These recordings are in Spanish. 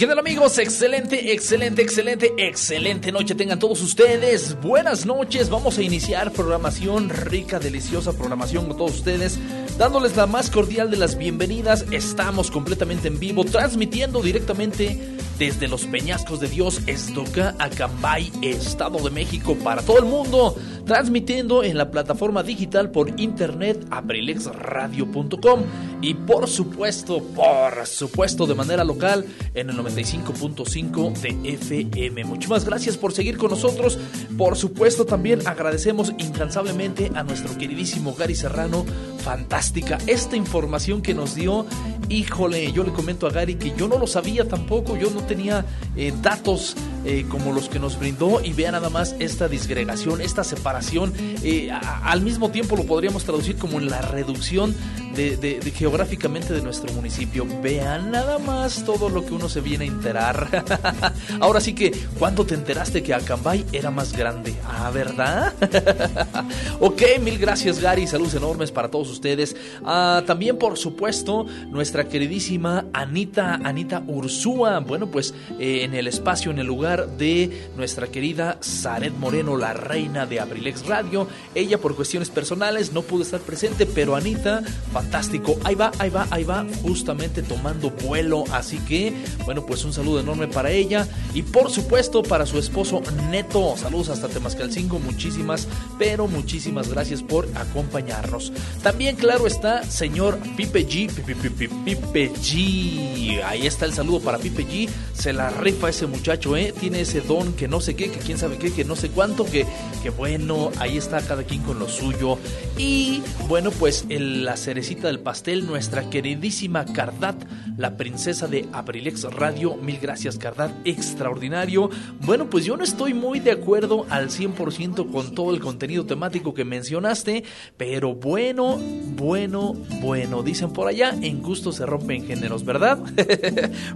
Qué tal amigos? Excelente, excelente, excelente, excelente noche tengan todos ustedes. Buenas noches, vamos a iniciar programación rica, deliciosa programación con todos ustedes, dándoles la más cordial de las bienvenidas. Estamos completamente en vivo, transmitiendo directamente desde los Peñascos de Dios, Estoca, Acambay, Estado de México, para todo el mundo, transmitiendo en la plataforma digital por internet abrilexradio.com y por supuesto, por supuesto, de manera local en el 95.5 de FM. Muchísimas gracias por seguir con nosotros. Por supuesto, también agradecemos incansablemente a nuestro queridísimo Gary Serrano. Fantástica esta información que nos dio. Híjole, yo le comento a Gary que yo no lo sabía tampoco, yo no tenía eh, datos eh, como los que nos brindó y vea nada más esta disgregación, esta separación. Eh, al mismo tiempo lo podríamos traducir como en la reducción de, geográficamente de nuestro municipio. Vean nada más todo lo que uno se viene a enterar. Ahora sí que, ¿cuándo te enteraste que Acambay era más grande? Ah, ¿verdad? ok, mil gracias Gary, saludos enormes para todos ustedes. Ah, también, por supuesto, nuestra queridísima Anita, Anita Ursúa. Bueno, pues eh, en el espacio, en el lugar de nuestra querida Zaret Moreno, la reina de Abrilex Radio. Ella por cuestiones personales no pudo estar presente, pero Anita, fantástico. Ahí va, ahí va, ahí va, justamente tomando vuelo. Así que, bueno, pues un saludo enorme para ella y por supuesto para su esposo Neto. Saludos hasta Temascalcingo, muchísimas, pero muchísimas gracias por acompañarnos. También, claro está, señor Pipe G. Pipe, G. Ahí está el saludo para Pipe G. Se la rifa ese muchacho, ¿eh? Tiene ese don que no sé qué, que quién sabe qué, que no sé cuánto, que, que bueno, ahí está cada quien con lo suyo. Y bueno, pues el, la cerecita del pastel, nuestra queridísima Cardat, la princesa de Abrilex Radio. Mil gracias, Cardat, extraordinario. Bueno, pues yo no estoy muy de acuerdo al 100% con todo el contenido temático que mencionaste, pero bueno, bueno, bueno, dicen por allá, en gusto se rompen géneros, ¿verdad?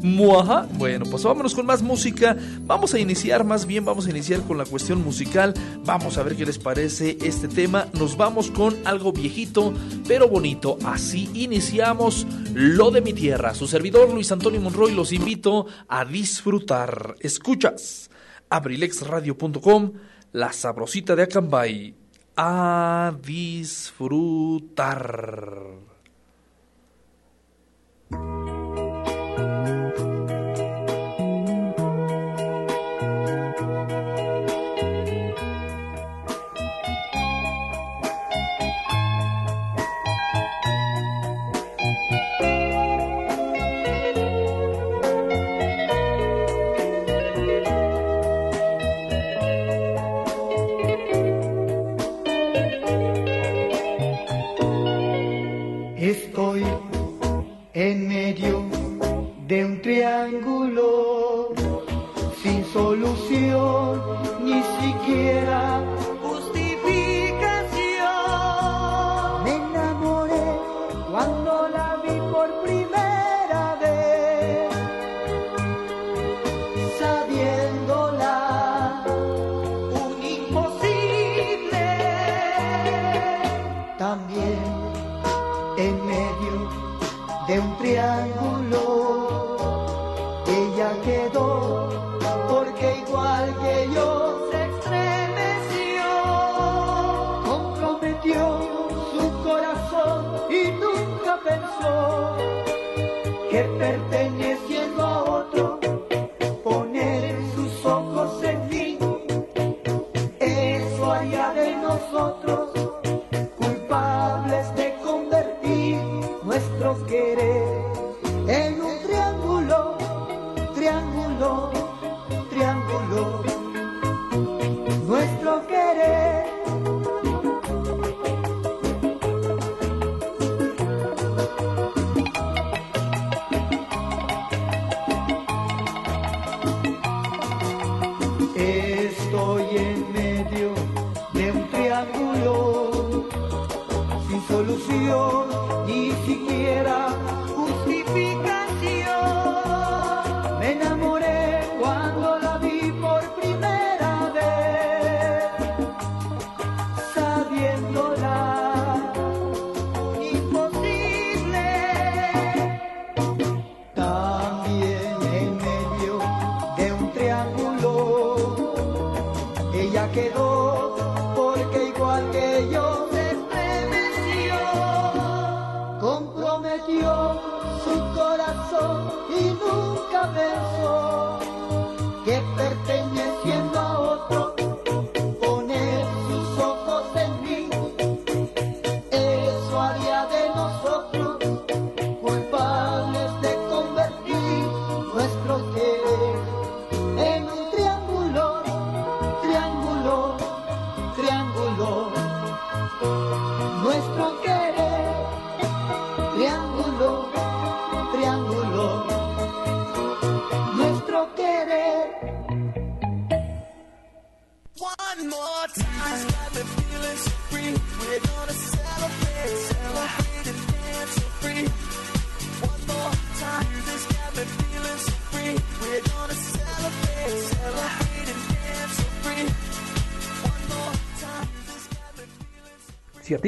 Bueno, pues vámonos con más música. Vamos a iniciar, más bien vamos a iniciar con la cuestión musical. Vamos a ver qué les parece este tema. Nos vamos con algo viejito, pero bonito. Así iniciamos Lo de mi tierra. Su servidor Luis Antonio Monroy los invito a disfrutar. Escuchas abrilexradio.com, la sabrosita de Acambay. A disfrutar. triángulo sin solución, ni siquiera justificación. Me enamoré cuando la vi por primera vez, sabiéndola un imposible. También en medio de un triángulo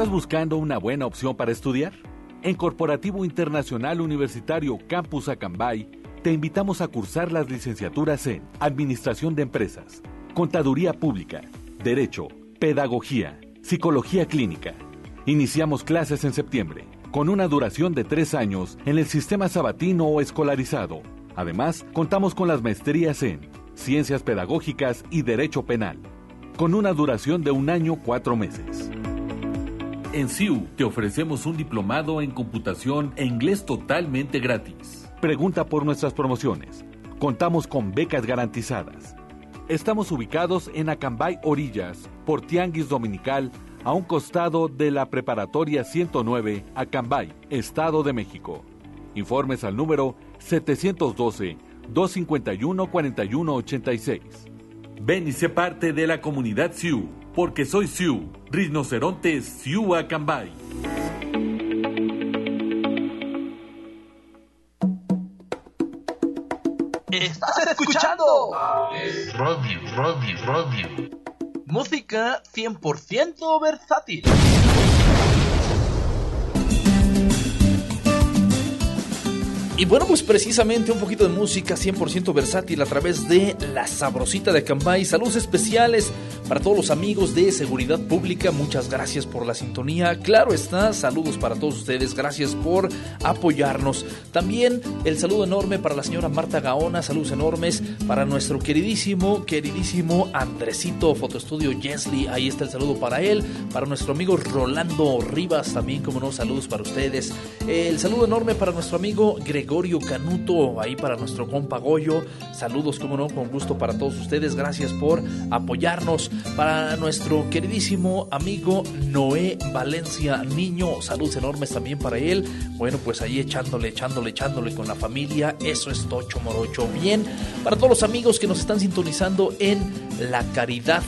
¿Estás buscando una buena opción para estudiar? En Corporativo Internacional Universitario Campus Acambay, te invitamos a cursar las licenciaturas en Administración de Empresas, Contaduría Pública, Derecho, Pedagogía, Psicología Clínica. Iniciamos clases en septiembre, con una duración de tres años en el sistema sabatino o escolarizado. Además, contamos con las maestrías en Ciencias Pedagógicas y Derecho Penal, con una duración de un año cuatro meses. En CIU te ofrecemos un diplomado en computación e inglés totalmente gratis. Pregunta por nuestras promociones. Contamos con becas garantizadas. Estamos ubicados en Acambay Orillas, por Tianguis Dominical, a un costado de la Preparatoria 109, Acambay, Estado de México. Informes al número 712-251-4186. Ven y sé parte de la comunidad Sioux, porque soy Sioux, rinoceronte Sioux Acambay. Estás escuchando Radio, radio, radio. música 100% versátil. Y bueno, pues precisamente un poquito de música 100% versátil a través de La Sabrosita de Cambay. Saludos especiales para todos los amigos de Seguridad Pública. Muchas gracias por la sintonía. Claro está, saludos para todos ustedes. Gracias por apoyarnos. También el saludo enorme para la señora Marta Gaona. Saludos enormes para nuestro queridísimo, queridísimo Andresito Fotoestudio Jesly. Ahí está el saludo para él. Para nuestro amigo Rolando Rivas también, como no, saludos para ustedes. El saludo enorme para nuestro amigo Gregorio Canuto, ahí para nuestro compa Goyo. Saludos, como no, con gusto para todos ustedes. Gracias por apoyarnos. Para nuestro queridísimo amigo Noé Valencia Niño, saludos enormes también para él. Bueno, pues ahí echándole, echándole, echándole con la familia. Eso es Tocho Morocho. Bien, para todos los amigos que nos están sintonizando en La Caridad,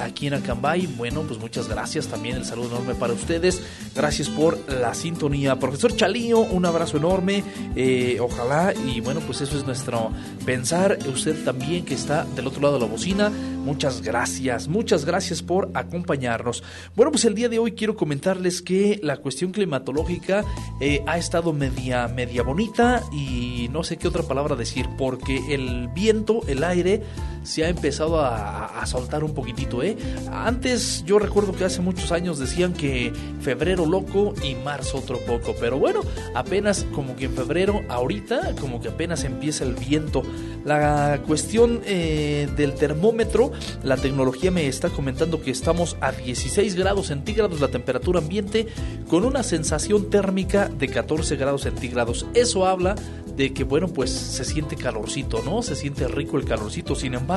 aquí en Acambay. Bueno, pues muchas gracias. También el saludo enorme para ustedes. Gracias por la sintonía. Profesor Chalío, un abrazo enorme. Eh, ojalá, y bueno, pues eso es nuestro pensar. Usted también que está del otro lado de la bocina. Muchas gracias, muchas gracias por acompañarnos. Bueno, pues el día de hoy quiero comentarles que la cuestión climatológica eh, ha estado media, media bonita y no sé qué otra palabra decir, porque el viento, el aire, se ha empezado a, a soltar un poquitito, ¿eh? Antes yo recuerdo que hace muchos años decían que febrero loco y marzo otro poco, pero bueno, apenas como que en febrero, ahorita como que apenas empieza el viento. La cuestión eh, del termómetro, la tecnología me está comentando que estamos a 16 grados centígrados la temperatura ambiente con una sensación térmica de 14 grados centígrados. Eso habla de que bueno pues se siente calorcito, ¿no? Se siente rico el calorcito. Sin embargo,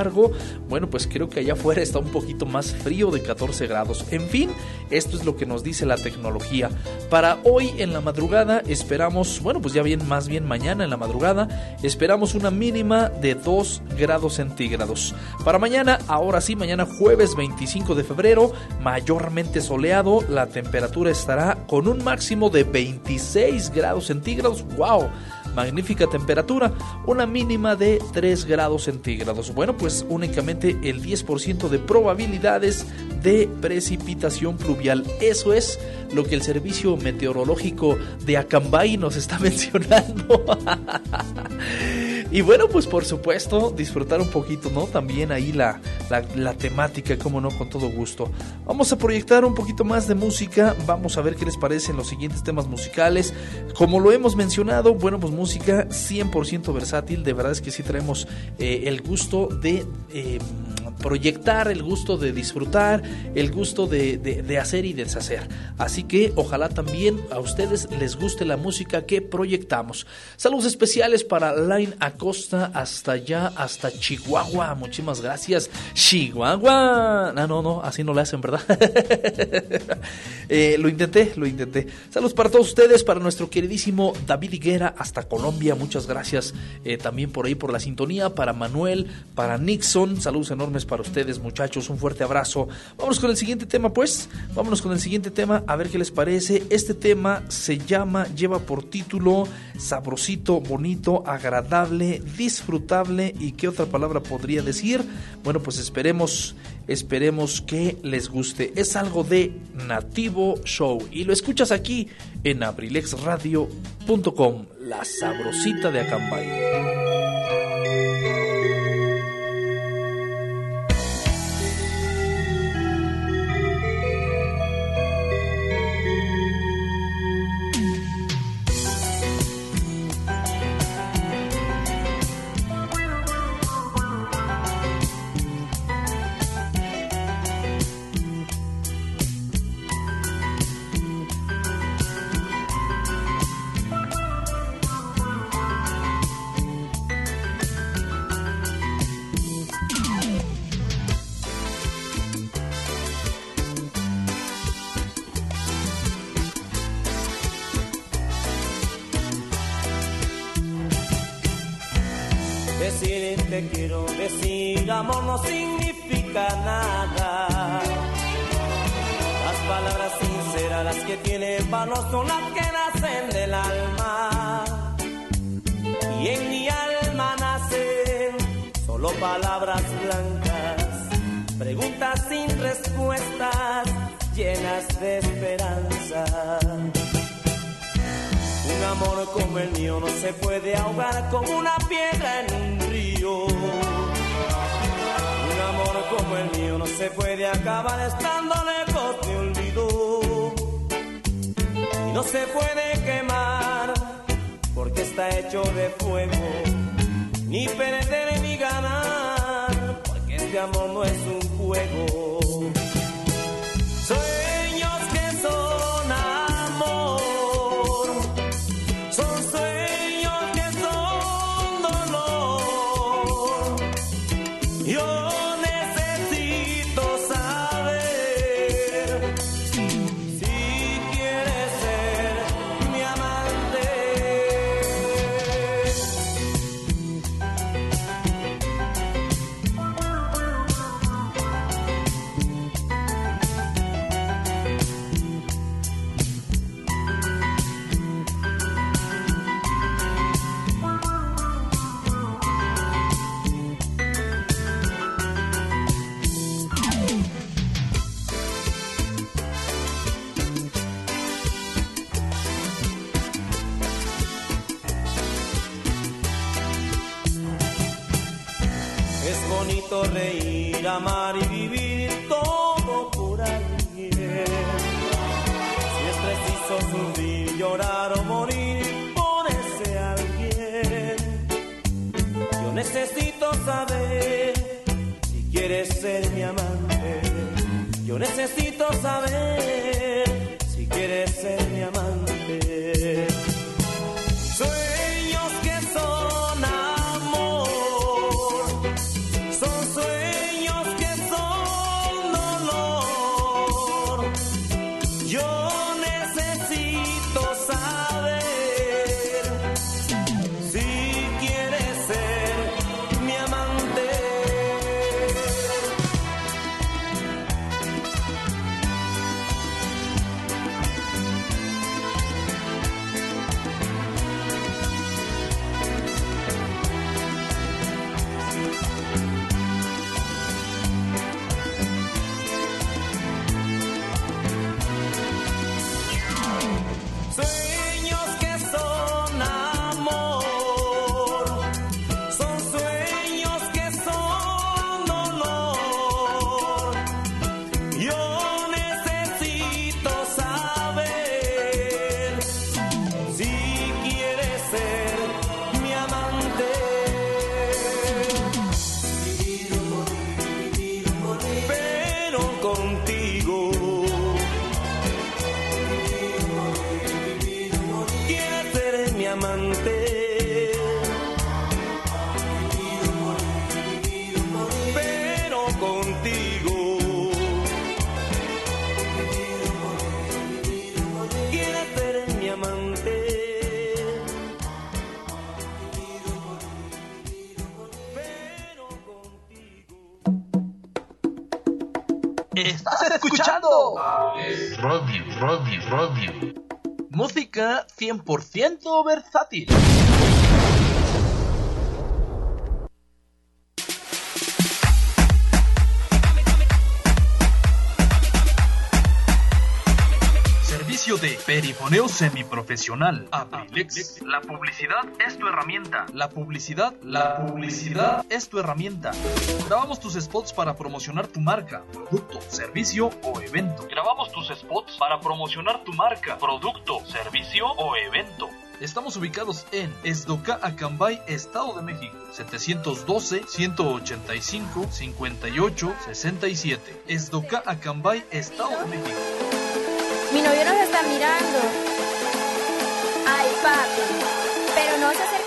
bueno pues creo que allá afuera está un poquito más frío de 14 grados. En fin, esto es lo que nos dice la tecnología. Para hoy en la madrugada esperamos, bueno pues ya bien más bien mañana en la madrugada, esperamos una mínima de 2 grados centígrados. Para mañana, ahora sí, mañana jueves 25 de febrero, mayormente soleado, la temperatura estará con un máximo de 26 grados centígrados. ¡Wow! Magnífica temperatura, una mínima de 3 grados centígrados. Bueno, pues únicamente el 10% de probabilidades de precipitación pluvial. Eso es lo que el servicio meteorológico de Acambay nos está mencionando. Y bueno, pues por supuesto, disfrutar un poquito, ¿no? También ahí la, la, temática, como no, con todo gusto. Vamos a proyectar un poquito más de música, vamos a ver qué les parecen los siguientes temas musicales. Como lo hemos mencionado, bueno, pues música 100% versátil, de verdad es que sí traemos eh, el gusto de... Eh, proyectar, el gusto de disfrutar, el gusto de, de, hacer y deshacer. Así que ojalá también a ustedes les guste la música que proyectamos. Saludos especiales para Line Acosta hasta allá, hasta Chihuahua. Muchísimas gracias. Chihuahua. No, no, no, así no le hacen, ¿verdad? eh, lo intenté, lo intenté. Saludos para todos ustedes, para nuestro queridísimo David Higuera hasta Colombia. Muchas gracias eh, también por ahí por la sintonía. Para Manuel, para Nixon. Saludos enormes para ustedes, muchachos. Un fuerte abrazo. Vámonos con el siguiente tema, pues. Vámonos con el siguiente tema, a ver qué les parece. Este tema se llama, lleva por título Sabrosito, bonito, disfrutable. ¿Y qué otra palabra podría decir? Bueno, pues esperemos, esperemos que les guste. Es algo de Nativo Show. Y lo escuchas aquí en abrilexradio.com. La sabrosita de Acambay. Amar y vivir todo por alguien. Si es preciso sufrir, llorar o morir por ese alguien. Yo necesito saber si quieres ser mi amante. Yo necesito saber si quieres ser versátil. Servicio de perifoneo semiprofesional. Abrilex. La publicidad es tu herramienta. La publicidad, la publicidad es tu herramienta. Grabamos tus spots para promocionar tu marca, producto, servicio o evento. Grabamos tus spots para promocionar tu marca, producto, servicio o evento. Estamos ubicados en Esdoca, Acambay, Estado de México. 712-185-58-67. Esdoca, Acambay, Estado de México. Mi novio nos está mirando. Ay, papi. Pero no se acerque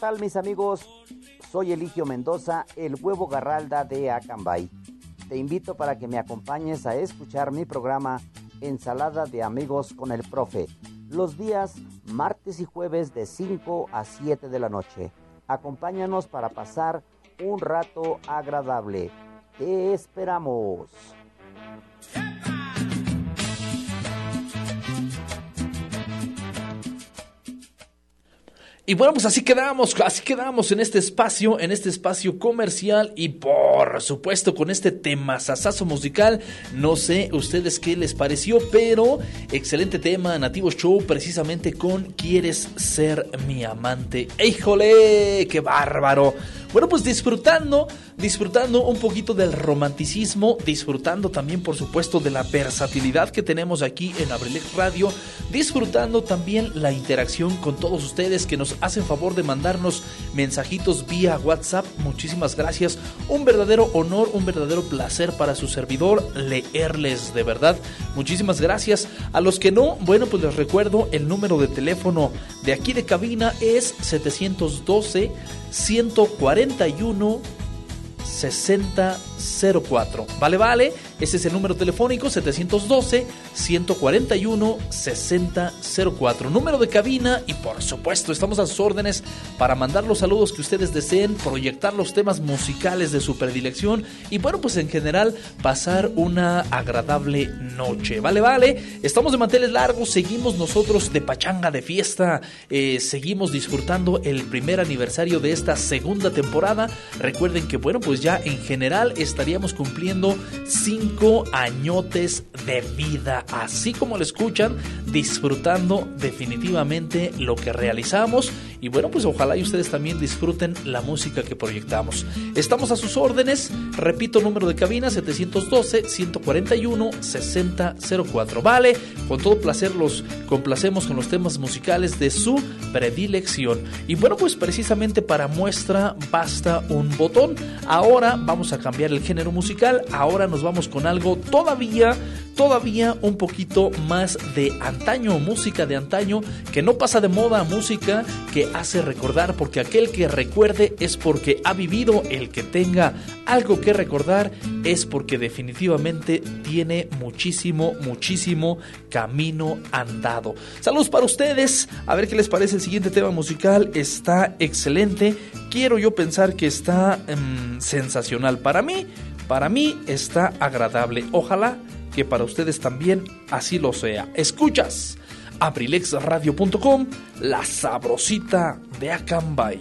tal mis amigos? Soy Eligio Mendoza, el huevo garralda de Acambay. Te invito para que me acompañes a escuchar mi programa Ensalada de Amigos con el Profe, los días martes y jueves de 5 a 7 de la noche. Acompáñanos para pasar un rato agradable. Te esperamos. Y bueno, pues así quedamos, así quedamos en este espacio, en este espacio comercial y por supuesto con este tema sasazo musical. No sé ustedes qué les pareció, pero excelente tema, Nativo Show, precisamente con ¿Quieres ser mi amante? ¡Híjole! ¡Qué bárbaro! Bueno, pues disfrutando, disfrutando un poquito del romanticismo, disfrutando también, por supuesto, de la versatilidad que tenemos aquí en Abrilex Radio, disfrutando también la interacción con todos ustedes que nos hacen favor de mandarnos mensajitos vía WhatsApp. Muchísimas gracias. Un verdadero honor, un verdadero placer para su servidor leerles de verdad. Muchísimas gracias. A los que no, bueno, pues les recuerdo el número de teléfono de aquí de cabina es 712 141 60 6004. Vale, vale. Ese es el número telefónico 712-141-6004. Número de cabina y por supuesto estamos a sus órdenes para mandar los saludos que ustedes deseen, proyectar los temas musicales de su predilección y bueno, pues en general pasar una agradable noche. Vale, vale. Estamos de manteles largos, seguimos nosotros de pachanga, de fiesta, eh, seguimos disfrutando el primer aniversario de esta segunda temporada. Recuerden que bueno, pues ya en general estaríamos cumpliendo cinco añotes de vida, así como lo escuchan, disfrutando definitivamente lo que realizamos y bueno, pues ojalá y ustedes también disfruten la música que proyectamos. Estamos a sus órdenes, repito, número de cabina 712-141-6004. Vale, con todo placer los complacemos con los temas musicales de su predilección. Y bueno, pues precisamente para muestra basta un botón. Ahora vamos a cambiar el género musical, ahora nos vamos con algo todavía, todavía un poquito más de antaño, música de antaño, que no pasa de moda, música que hace recordar, porque aquel que recuerde es porque ha vivido, el que tenga algo que recordar es porque definitivamente tiene muchísimo, muchísimo camino andado. Saludos para ustedes, a ver qué les parece el siguiente tema musical, está excelente, quiero yo pensar que está mm, sensacional para mí, para mí está agradable, ojalá que para ustedes también así lo sea. Escuchas abrilexradio.com, la sabrosita de Acambay.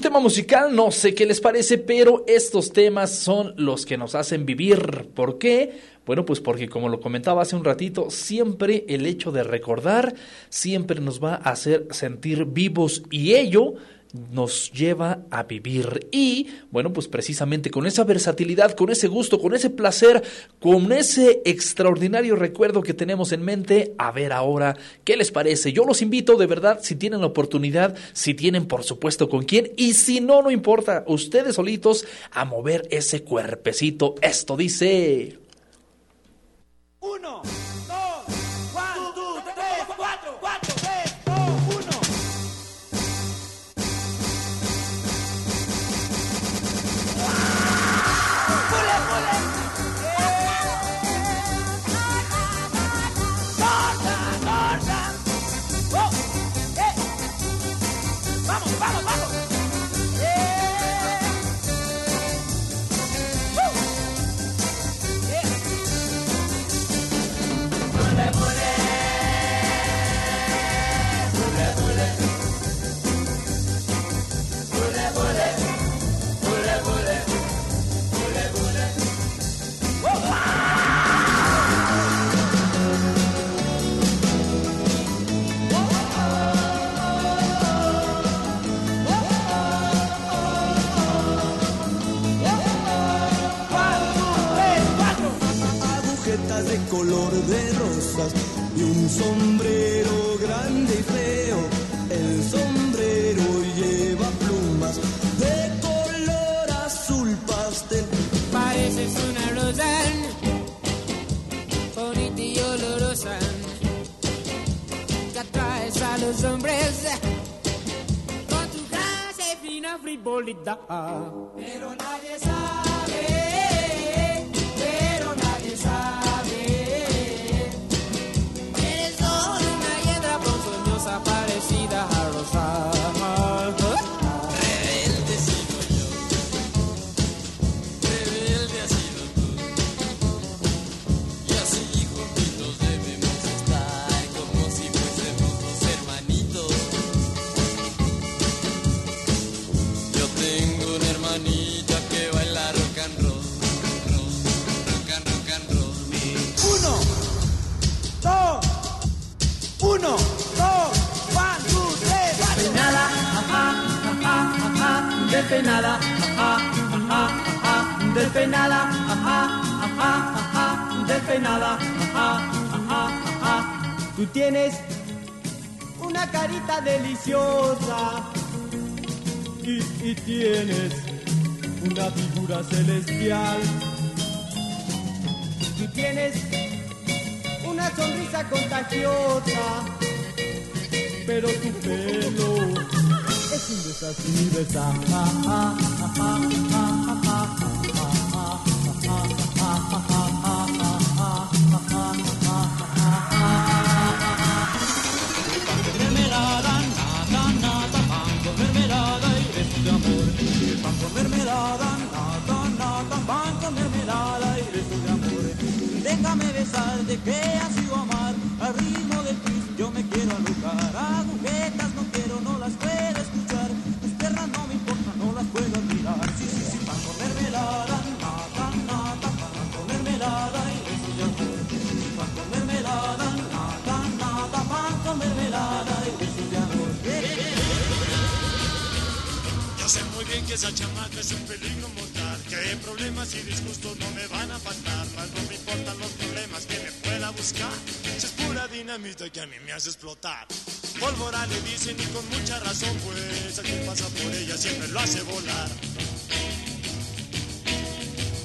Excelente tema musical, no sé qué les parece, pero estos temas son los que nos hacen vivir. ¿Por qué? Bueno, pues porque como lo comentaba hace un ratito, siempre el hecho de recordar siempre nos va a hacer sentir vivos y ello nos lleva a vivir. Y bueno, pues precisamente con esa versatilidad, con ese gusto, con ese placer, con ese extraordinario recuerdo que tenemos en mente, a ver ahora qué les parece. Yo los invito de verdad, si tienen la oportunidad, si tienen por supuesto con quién, y si no, no importa, ustedes solitos a mover ese cuerpecito. Esto dice... Uno, sonrisa contagiosa, pero tu pelo es un desastre mermelada, nada, nada, pan con mermelada y de amor. Déjame besarte que ha sido amar ritmo del. Yo me quiero alocar, agujetas no quiero, no las puedo escuchar. Tus piernas no me importan, no las puedo admirar. Sí, sí, sí, pan con mermelada, nada, nada, pan con mermelada y besos de amor. Pan con mermelada, nada, nada, pan con mermelada y de amor. Yo sé muy bien que esa chamaca es un peligro mortal, que problemas y disgustos no me van a faltar, mas no me importan los problemas que me pueda buscar, dinamita que a mí me hace explotar. Pólvora le dicen y con mucha razón, pues a quien pasa por ella siempre lo hace volar.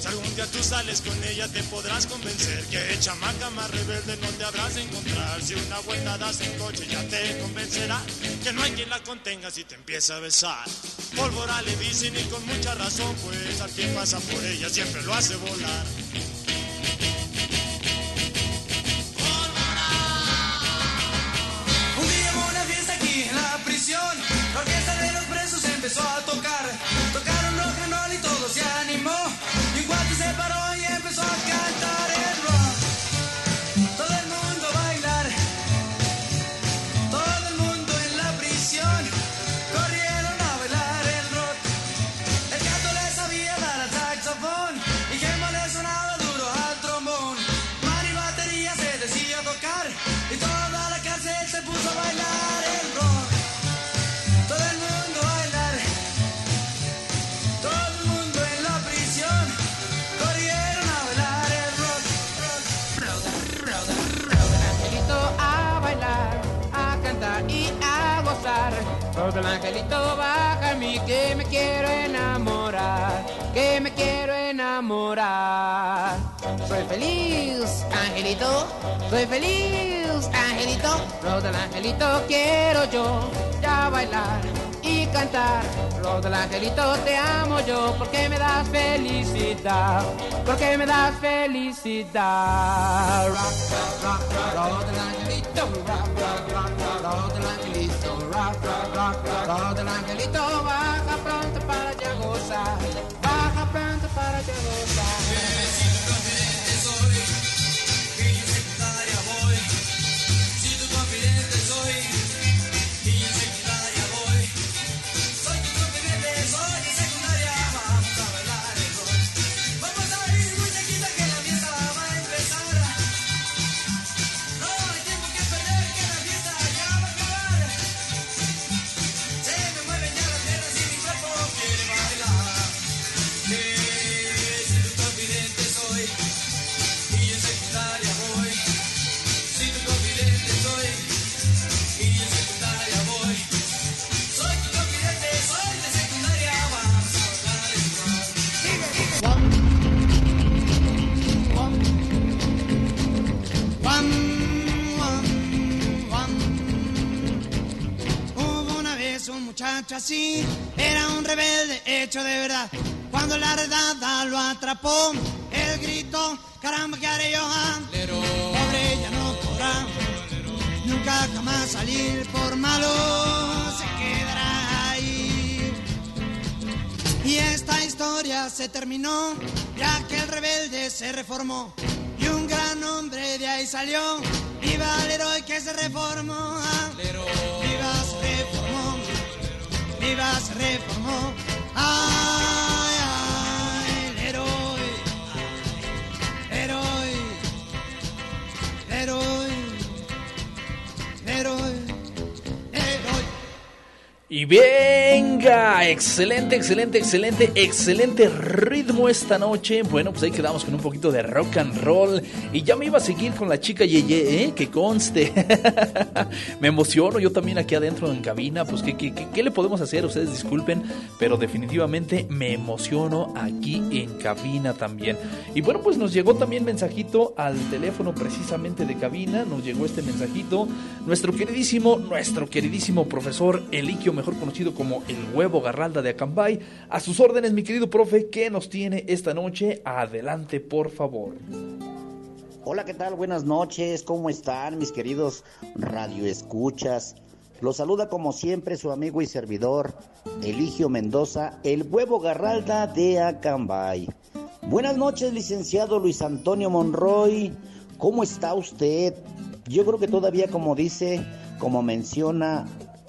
Si algún día tú sales con ella te podrás convencer que chamaca más rebelde no te habrás de encontrar. Si una vuelta das en coche ya te convencerá que no hay quien la contenga si te empieza a besar. Pólvora le dicen y con mucha razón, pues al quien pasa por ella siempre lo hace volar. Empezó a tocar. Que me quiero enamorar, que me quiero enamorar. Soy feliz, angelito, soy feliz, angelito. Lo del angelito quiero yo ya bailar y cantar. Lo del angelito te amo yo porque me das felicidad, porque me das felicidad. Angelito, angelito, angelito baja pronto para ya gozar, baja pronto para ya gozar. Muchacho así, era un rebelde hecho de verdad. Cuando la redada lo atrapó, él gritó, caramba, ¿qué haré yo? ah? Pobre ya no podrá nunca jamás salir por malo, se quedará ahí. Y esta historia se terminó, ya que el rebelde se reformó. Y un gran hombre de ahí salió, viva el héroe que se reformó. ah. Viva se reformó. Ay, ay, el héroe, héroe, héroe, héroe, Y venga, excelente, excelente, excelente, excelente ritmo esta noche. Bueno, pues ahí quedamos con un poquito de rock and roll. Y ya me iba a seguir con la chica Yeye, ¿eh? que conste. me emociono yo también aquí adentro en cabina. Pues, ¿qué, qué, qué- le podemos hacer? Ustedes disculpen, pero definitivamente me emociono aquí en cabina también. Y bueno, pues nos llegó también mensajito al teléfono precisamente de cabina. Nos llegó este mensajito. Nuestro queridísimo, nuestro queridísimo profesor Eliquio, mejor conocido como el huevo garralda de Acambay. A sus órdenes, mi querido profe, ¿qué nos tiene esta noche? Adelante, por favor. Hola, ¿qué tal? Buenas noches, ¿cómo están mis queridos radioescuchas? Los saluda como siempre su amigo y servidor Eligio Mendoza, el huevo garralda de Acambay. Buenas noches, licenciado Luis Antonio Monroy. ¿Cómo está usted? Yo creo que todavía, como dice, como menciona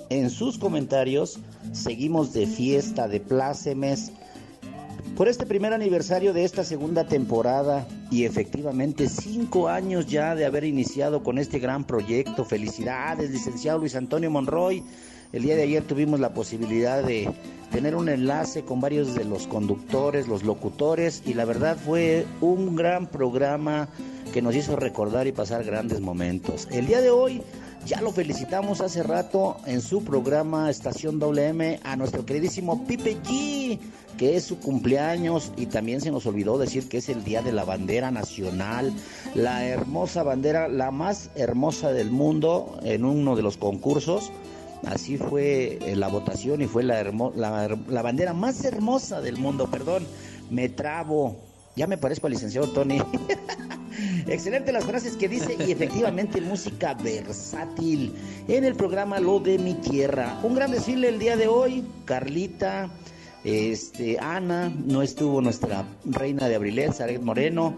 en sus comentarios, seguimos de fiesta, de plácemes, por este primer aniversario de esta segunda temporada y efectivamente cinco años ya de haber iniciado con este gran proyecto. Felicidades, licenciado Luis Antonio Monroy. El día de ayer tuvimos la posibilidad de tener un enlace con varios de los conductores, los locutores y la verdad fue un gran programa que nos hizo recordar y pasar grandes momentos. El día de hoy ya lo felicitamos hace rato en su programa Estación WM a nuestro queridísimo Pipe G, que es su cumpleaños y también se nos olvidó decir que es el día de la bandera nacional, la hermosa bandera, la más hermosa del mundo en uno de los concursos. Así fue eh, la votación y fue la, hermo- la, la bandera más hermosa del mundo, perdón, me trabo. Ya me parezco al licenciado Tony. Excelente las frases que dice y efectivamente música versátil en el programa Lo de mi tierra. Un gran desfile el día de hoy. Carlita, este, Ana, no estuvo nuestra reina de Abrilet, Saret Moreno,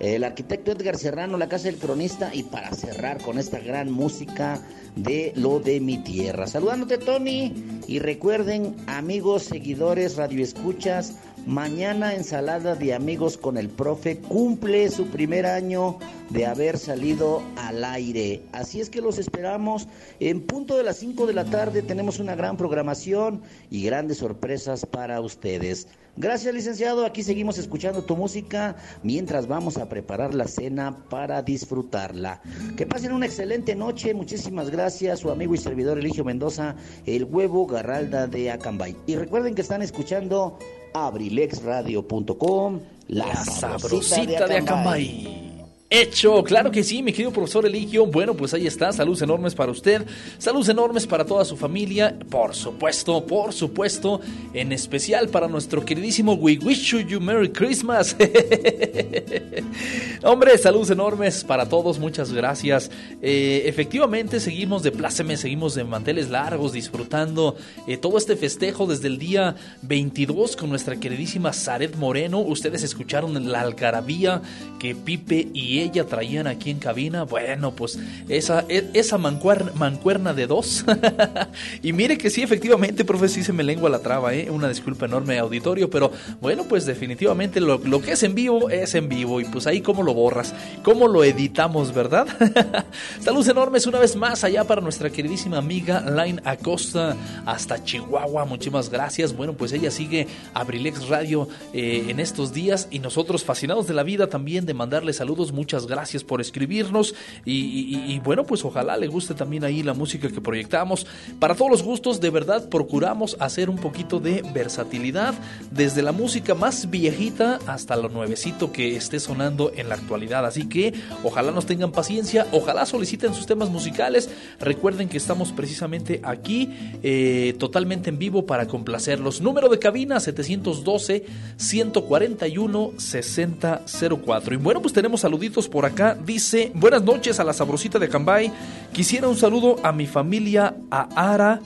el arquitecto Edgar Serrano, la casa del cronista y para cerrar con esta gran música de Lo de mi tierra. Saludándote Tony y recuerden amigos, seguidores, radioescuchas, Mañana ensalada de amigos con el profe cumple su primer año de haber salido al aire. Así es que los esperamos en punto de las 5 de la tarde. Tenemos una gran programación y grandes sorpresas para ustedes. Gracias, licenciado. Aquí seguimos escuchando tu música mientras vamos a preparar la cena para disfrutarla. Que pasen una excelente noche. Muchísimas gracias. Su amigo y servidor Eligio Mendoza, el huevo Garralda de Acambay. Y recuerden que están escuchando abrilexradio.com, la, La sabrosita, sabrosita de Acambay. Hecho, claro que sí, mi querido profesor Eligio. Bueno, pues ahí está. Saludos enormes para usted. Saludos enormes para toda su familia. Por supuesto, por supuesto. En especial para nuestro queridísimo We Wish You Merry Christmas. Hombre, saludos enormes para todos. Muchas gracias. Eh, efectivamente, seguimos de pláceme, seguimos de manteles largos, disfrutando eh, todo este festejo desde el día 22 con nuestra queridísima Zaret Moreno. Ustedes escucharon la algarabía que Pipe y ella traían aquí en cabina. Bueno, pues esa, e- esa mancuerna, de dos. y mire que sí, efectivamente, profe, sí se me lengua la traba, ¿eh? Una disculpa enorme, auditorio, pero bueno, pues definitivamente lo, lo que es en vivo es en vivo. Y pues ahí cómo lo borras, cómo lo editamos, ¿verdad? Saludos enormes una vez más allá para nuestra queridísima amiga Line Acosta hasta Chihuahua. Muchísimas gracias. Bueno, pues ella sigue Abrilex Radio eh, en estos días y nosotros fascinados de la vida también de mandarle saludos. Gracias por escribirnos y bueno, pues ojalá le guste también ahí la música que proyectamos. Para todos los gustos, de verdad, procuramos hacer un poquito de versatilidad desde la música más viejita hasta lo nuevecito que esté sonando en la actualidad. Así que ojalá nos tengan paciencia, ojalá soliciten sus temas musicales. Recuerden que estamos precisamente aquí eh, totalmente en vivo para complacerlos. Número de cabina 712 141 6004. Y bueno, pues tenemos saluditos por acá. Dice, buenas noches a la sabrosita de Cambay. Quisiera un saludo a mi familia, a Ara,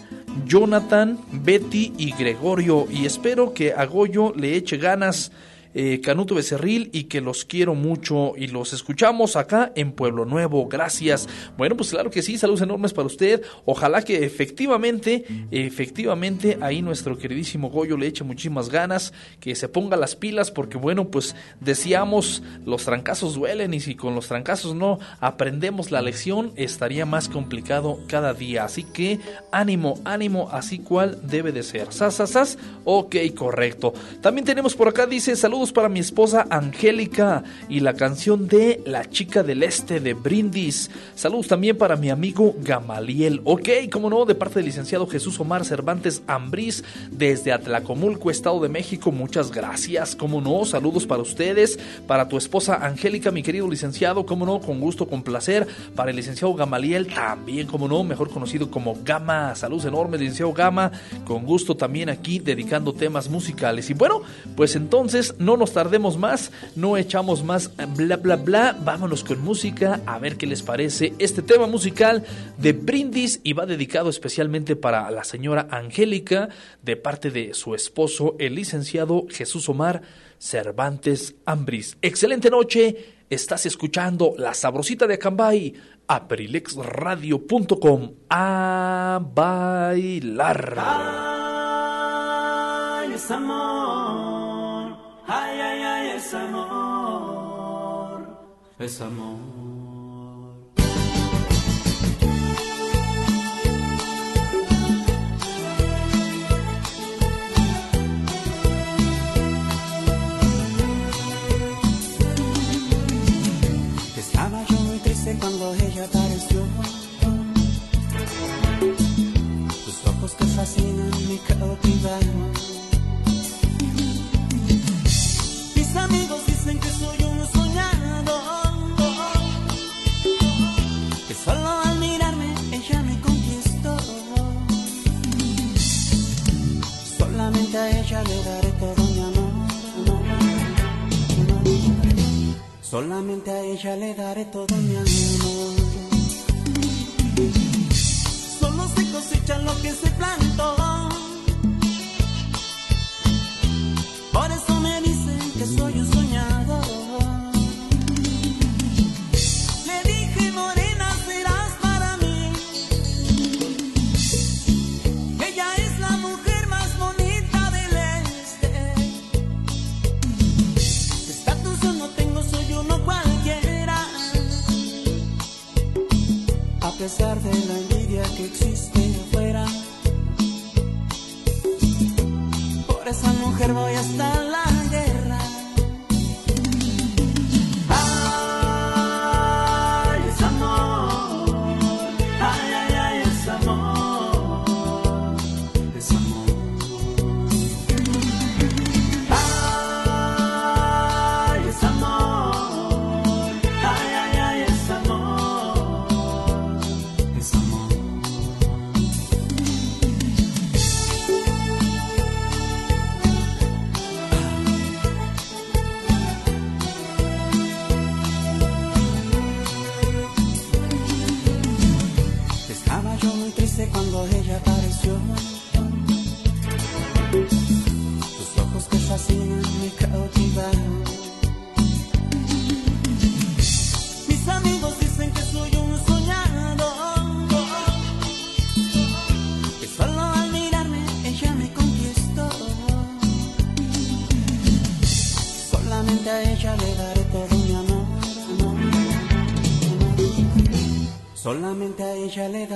Jonathan, Betty y Gregorio. Y espero que a Goyo le eche ganas. Eh, Canuto Becerril y que los quiero mucho y los escuchamos acá en Pueblo Nuevo. Gracias. Bueno, pues claro que sí, saludos enormes para usted. Ojalá que efectivamente, efectivamente ahí nuestro queridísimo Goyo le eche muchísimas ganas, que se ponga las pilas porque bueno, pues decíamos los trancazos duelen y si con los trancazos no aprendemos la lección estaría más complicado cada día. Así que ánimo, ánimo, así cual debe de ser. Sas, sas, sas. Ok, correcto. También tenemos por acá, dice, saludos para mi esposa Angélica y la canción de La chica del este de Brindis. Saludos también para mi amigo Gamaliel. Ok, como no, de parte del licenciado Jesús Omar Cervantes Ambrís desde Atlacomulco, Estado de México. Muchas gracias. Como no, saludos para ustedes, para tu esposa Angélica, mi querido licenciado. Como no, con gusto, con placer. Para el licenciado Gamaliel también, como no, mejor conocido como Gama. Saludos enormes, licenciado Gama. Con gusto también aquí dedicando temas musicales. Y bueno, pues entonces no nos tardemos más, no echamos más bla bla bla. Vámonos con música a ver qué les parece este tema musical de Brindis y va dedicado especialmente para la señora Angélica de parte de su esposo, el licenciado Jesús Omar Cervantes Ambris. Excelente noche. Estás escuchando La Sabrosita de Acambay, aprilexradio.com. A bailar. Ay, es. Ay, ay, ay, es amor. Es amor. Estaba yo muy triste cuando ella apareció. Tus ojos que fascinan me cautivaron. Solamente a ella le daré todo mi amor. Solamente a ella le daré todo mi amor. Solo se cosecha lo que se plantó. Por eso me dicen que soy un pesar de la envidia que existe afuera. Por esa mujer voy a estar. 眼泪的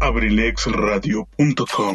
abrilexradio.com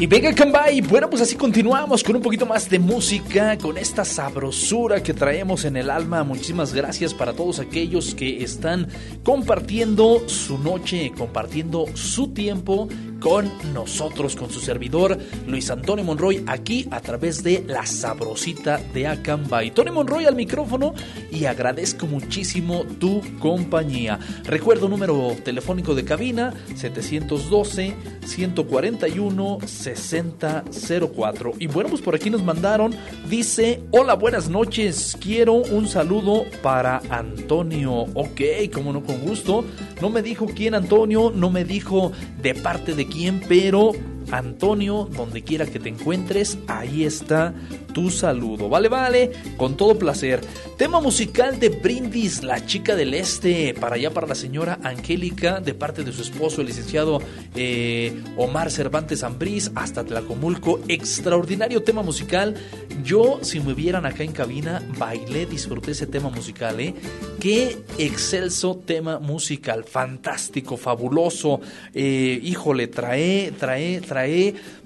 Y venga, Cambay, bueno, pues así continuamos con un poquito más de música, con esta sabrosura que traemos en el alma. Muchísimas gracias para todos aquellos que están compartiendo su noche, compartiendo su tiempo con nosotros, con su servidor Luis Antonio Monroy, aquí a través de la sabrosita de Acambay. Tony Monroy al micrófono y agradezco muchísimo tu compañía. Recuerdo número telefónico de cabina 712 141 6004. Y bueno, pues por aquí nos mandaron, dice, hola, buenas noches, quiero un saludo para Antonio. Ok, como no, con gusto. No me dijo quién Antonio, no me dijo de parte de quién, pero Antonio, donde quiera que te encuentres, ahí está tu saludo. Vale, vale, con todo placer. Tema musical de Brindis, la chica del este, para allá para la señora Angélica, de parte de su esposo, el licenciado eh, Omar Cervantes Ambrís, hasta Tlacomulco. Extraordinario tema musical. Yo, si me vieran acá en cabina, bailé, disfruté ese tema musical, ¿eh? Qué excelso tema musical, fantástico, fabuloso. Eh, híjole, trae, trae, trae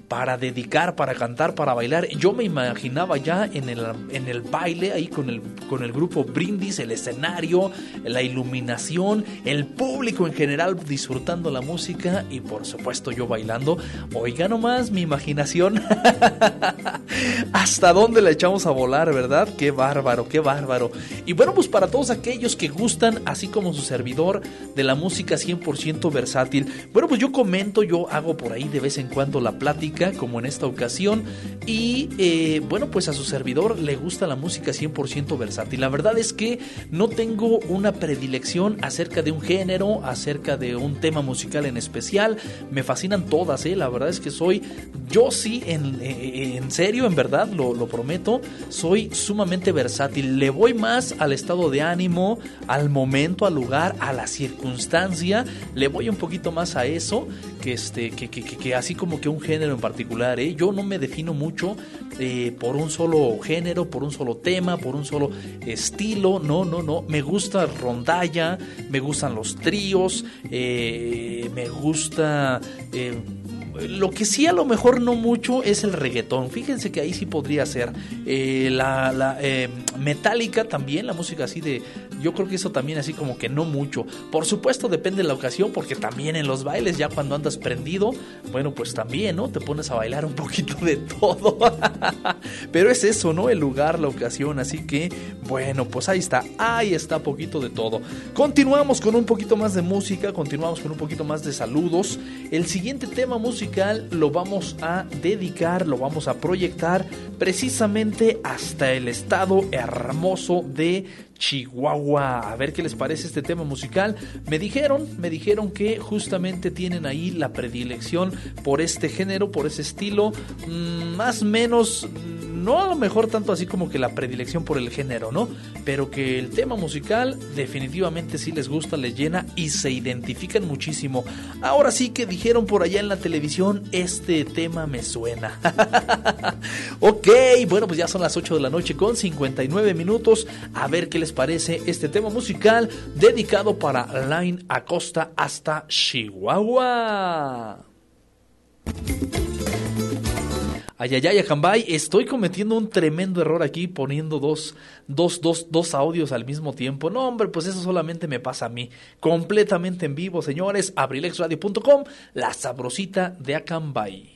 para dedicar, para cantar, para bailar. Yo me imaginaba ya en el, en el baile, ahí con el, con el grupo Brindis, el escenario, la iluminación, el público en general disfrutando la música y por supuesto yo bailando. Oiga nomás mi imaginación. ¿Hasta dónde la echamos a volar, verdad? Qué bárbaro, qué bárbaro. Y bueno, pues para todos aquellos que gustan, así como su servidor, de la música 100% versátil, bueno, pues yo comento, yo hago por ahí de vez en cuando la plática, como en esta ocasión, y eh, bueno, pues a su servidor le gusta la música 100% versátil. La verdad es que no tengo una predilección acerca de un género, acerca de un tema musical en especial. Me fascinan todas, ¿eh? La verdad es que soy, yo sí, en, en serio, en verdad, lo, lo prometo, soy sumamente versátil. Le voy más al estado de ánimo, al momento, al lugar, a la circunstancia. Le voy un poquito más a eso que, este, que, que, que, que así como que un género en particular. ¿eh? Yo no me defino mucho eh, por un solo género, por un solo tema, por un solo estilo. No, no, no. Me gusta rondalla, me gustan los tríos, eh, me gusta... eh, lo que sí a lo mejor no mucho es el reggaetón. Fíjense que ahí sí podría ser. Eh, la eh, metálica también, la música así de... Yo creo que eso también así como que no mucho. Por supuesto depende de la ocasión porque también en los bailes ya cuando andas prendido, bueno pues también, ¿no? Te pones a bailar un poquito de todo. Pero es eso, ¿no? El lugar, la ocasión. Así que, bueno, pues ahí está. Ahí está poquito de todo. Continuamos con un poquito más de música, continuamos con un poquito más de saludos. El siguiente tema lo vamos a dedicar, lo vamos a proyectar precisamente hasta el estado hermoso de Chihuahua. A ver qué les parece este tema musical. Me dijeron, me dijeron que justamente tienen ahí la predilección por este género, por ese estilo, mm, más menos no a lo mejor tanto así como que la predilección por el género, ¿no? Pero que el tema musical definitivamente sí les gusta, les llena y se identifican muchísimo. Ahora sí que dijeron por allá en la televisión, este tema me suena. ok, bueno, pues ya son las 8 de la noche con 59 minutos. A ver qué les parece este tema musical dedicado para Line Acosta hasta Chihuahua. Ay, ay, ay, Ajambay, estoy cometiendo un tremendo error aquí poniendo dos, dos, dos, dos audios al mismo tiempo. No, hombre, pues eso solamente me pasa a mí. Completamente en vivo, señores. Abrilexradio.com, la sabrosita de Acambay.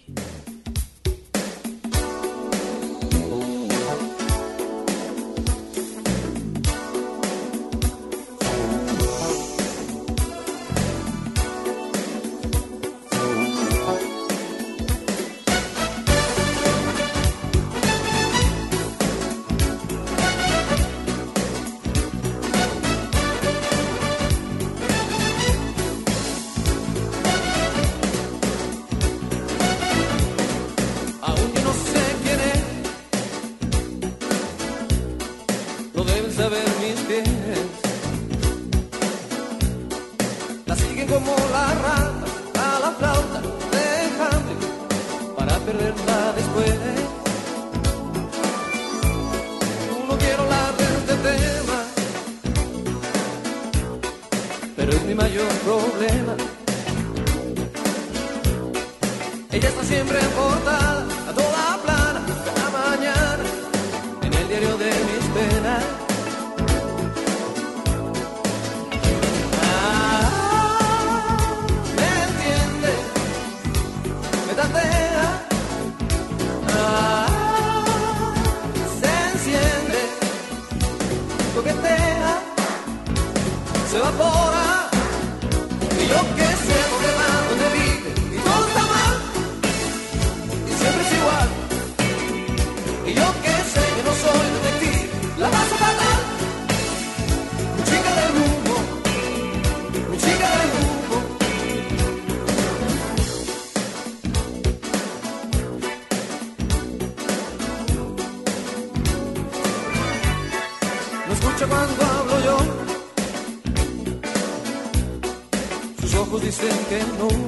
que no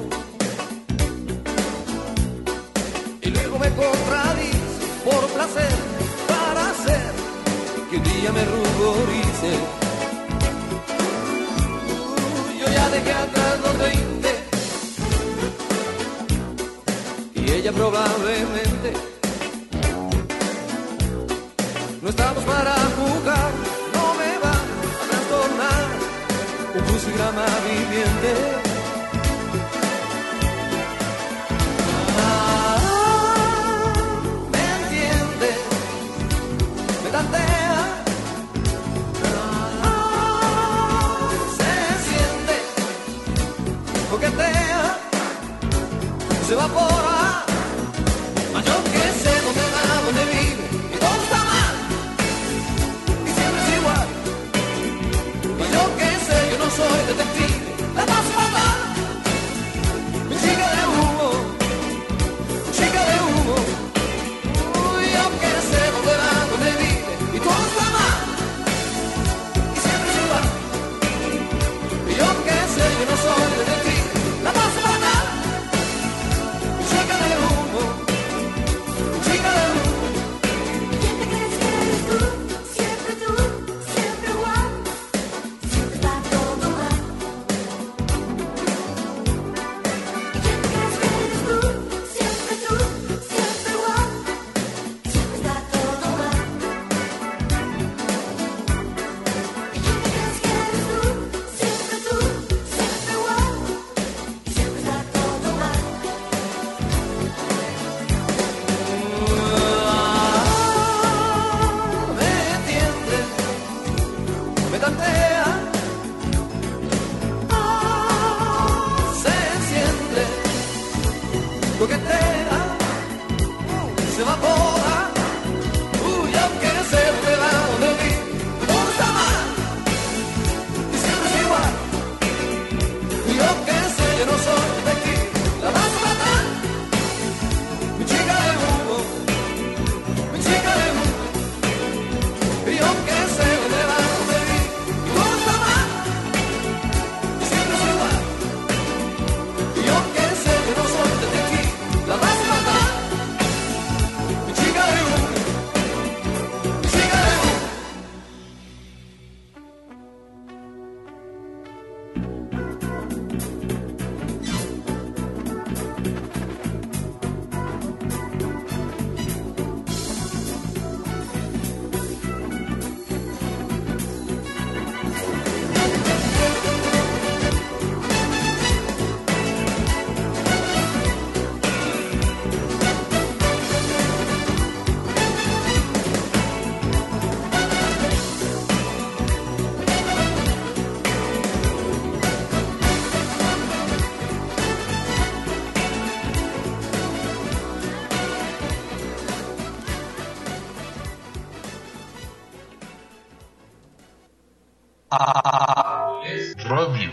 Radio.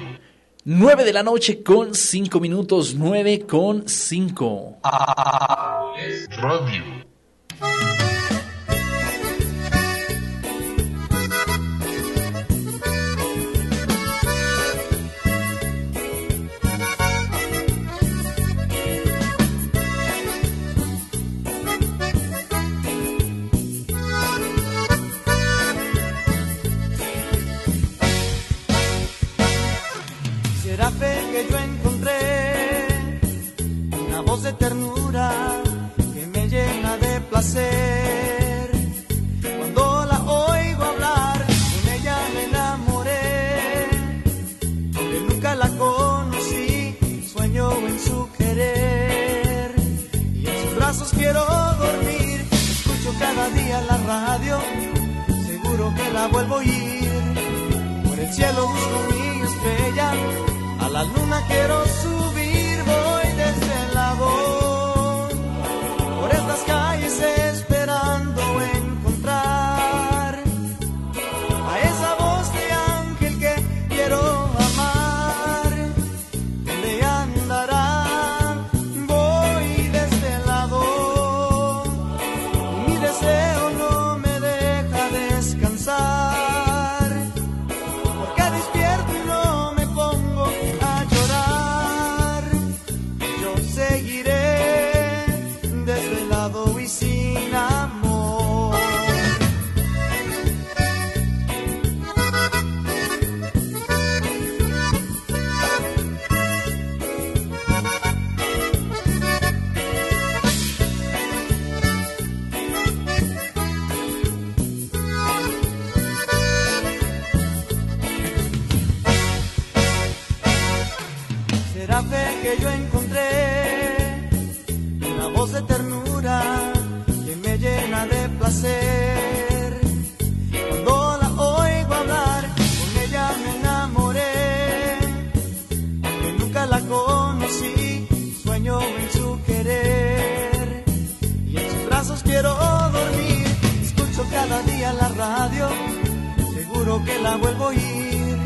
9 de la noche con 5 minutos, 9 con 5. Radio. Placer. Cuando la oigo hablar, con ella me enamoré. Aunque nunca la conocí, sueño en su querer. Y en sus brazos quiero dormir. Escucho cada día la radio, seguro que la vuelvo a oír. Por el cielo busco mi estrella, a la luna quiero subir, de ternura que me llena de placer. Cuando la oigo hablar, con ella me enamoré. Aunque nunca la conocí, sueño en su querer. Y en sus brazos quiero dormir. Escucho cada día la radio, seguro que la vuelvo a oír.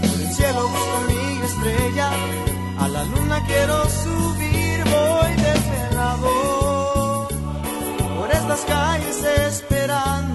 Por el cielo busco mi estrella, a la luna quiero subir, voy por estas calles esperando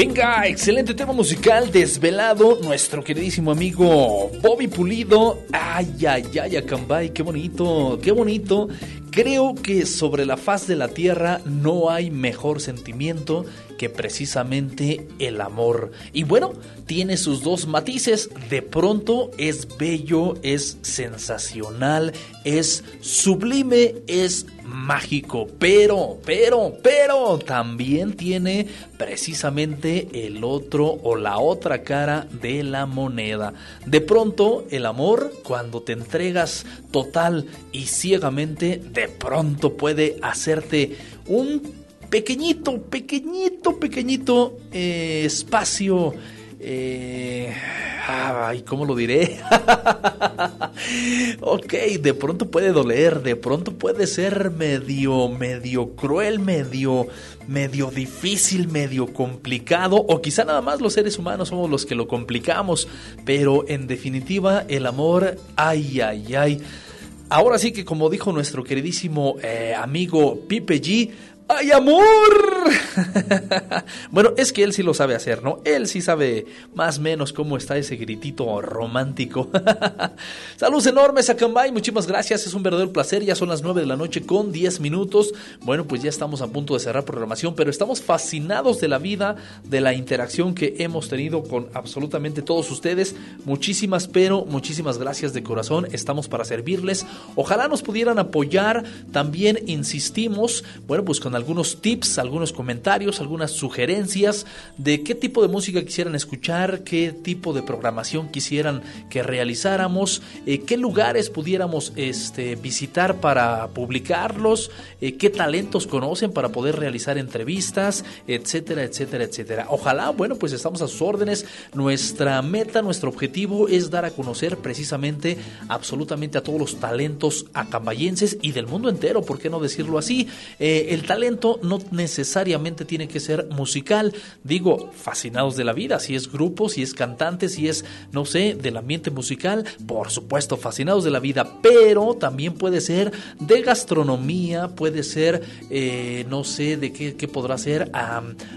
venga, excelente tema musical desvelado, nuestro queridísimo amigo Bobby Pulido. Ay, ay, ay, Acambay, qué bonito, qué bonito. Creo que sobre la faz de la tierra no hay mejor sentimiento que precisamente el amor. Y bueno, tiene sus dos matices. De pronto es bello, es sensacional, es sublime, es mágico. Pero, pero, pero también tiene precisamente el otro o la otra cara de la moneda. De pronto el amor, cuando te entregas total y ciegamente, de pronto puede hacerte un pequeñito, pequeñito, pequeñito eh, espacio. Eh, ay, ¿cómo lo diré? ok, de pronto puede doler, de pronto puede ser medio, medio cruel, medio, medio difícil, medio complicado, o quizá nada más los seres humanos somos los que lo complicamos, pero en definitiva el amor, ay, ay, ay. Ahora sí que como dijo nuestro queridísimo eh, amigo Pipe G, ¡Ay, amor! bueno, es que él sí lo sabe hacer, ¿no? Él sí sabe más o menos cómo está ese gritito romántico. Saludos enormes a Cambay, muchísimas gracias, es un verdadero placer. Ya son las 9 de la noche con 10 minutos. Bueno, pues ya estamos a punto de cerrar programación, pero estamos fascinados de la vida, de la interacción que hemos tenido con absolutamente todos ustedes. Muchísimas, pero muchísimas gracias de corazón. Estamos para servirles. Ojalá nos pudieran apoyar. También insistimos, bueno, pues con algunos tips, algunos algunos algunas sugerencias de qué tipo de música quisieran escuchar, qué tipo de programación quisieran que realizáramos, eh, qué lugares pudiéramos este, visitar para publicarlos, eh, qué talentos conocen para poder realizar entrevistas, etcétera, etcétera, etcétera. Ojalá, bueno, pues estamos a sus órdenes. Nuestra meta, nuestro objetivo es dar a conocer precisamente absolutamente a todos los talentos acambayenses y del mundo entero, ¿por qué no decirlo así? Eh, el talento no necesariamente tiene que ser musical, digo, fascinados de la vida, si es grupo, si es cantante, si es, no sé, del ambiente musical, por supuesto, fascinados de la vida, pero también puede ser de gastronomía, puede ser, eh, no sé, de qué, podrá ser,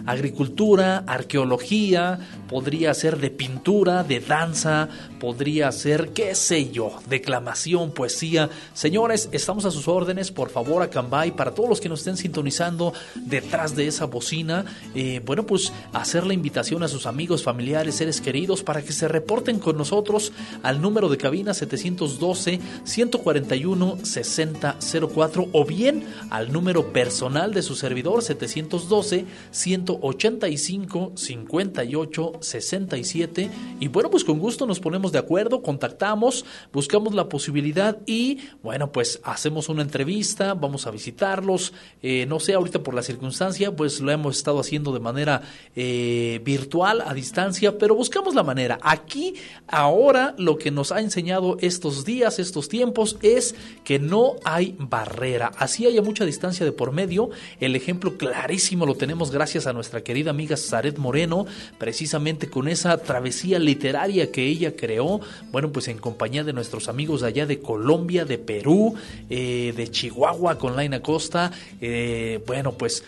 agricultura, arqueología, podría ser de pintura, de danza, podría ser, qué sé yo, declamación, poesía. Señores, estamos a sus órdenes, por favor, a Cambay, para todos los que nos estén sintonizando detrás de esa bocina, eh, bueno, pues hacer la invitación a sus amigos, familiares, seres queridos, para que se reporten con nosotros al número de cabina 712-141-6004 o bien al número personal de su servidor 712-185-58-67 y bueno, pues con gusto nos ponemos de acuerdo, contactamos, buscamos la posibilidad y bueno, pues hacemos una entrevista, vamos a visitarlos, eh, no sé, ahorita por la circunstancia, pues lo hemos estado haciendo de manera eh, virtual, a distancia, pero buscamos la manera. Aquí, ahora, lo que nos ha enseñado estos días, estos tiempos, es que no hay barrera. Así haya mucha distancia de por medio. El ejemplo clarísimo lo tenemos gracias a nuestra querida amiga Zaret Moreno, precisamente con esa travesía literaria que ella creó, bueno, pues en compañía de nuestros amigos de allá de Colombia, de Perú, eh, de Chihuahua con Laina Costa, eh, bueno, pues